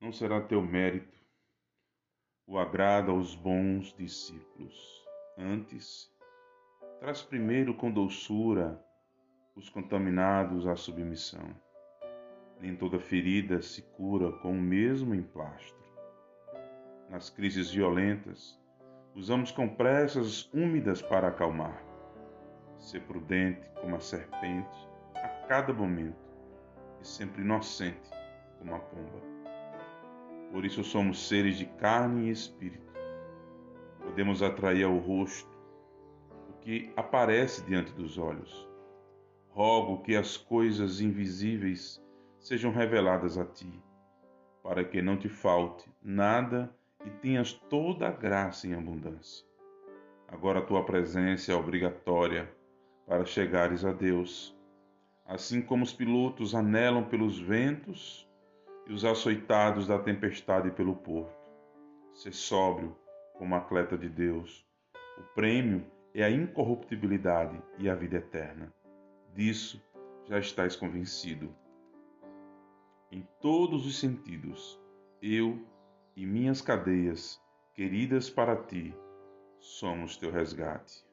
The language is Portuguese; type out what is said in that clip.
não será teu mérito o agrado aos bons discípulos. Antes, traz primeiro com doçura os contaminados à submissão. Nem toda ferida se cura com o mesmo emplastro. Nas crises violentas, usamos compressas úmidas para acalmar. Ser prudente como a serpente a cada momento e sempre inocente como a pomba. Por isso somos seres de carne e espírito. Podemos atrair ao rosto o que aparece diante dos olhos. Rogo que as coisas invisíveis sejam reveladas a ti, para que não te falte nada e tenhas toda a graça em abundância. Agora a tua presença é obrigatória para chegares a Deus. Assim como os pilotos anelam pelos ventos e os açoitados da tempestade pelo porto. Ser sóbrio como atleta de Deus. O prêmio é a incorruptibilidade e a vida eterna. Disso já estás convencido. Em todos os sentidos, eu e minhas cadeias, queridas para ti, somos teu resgate.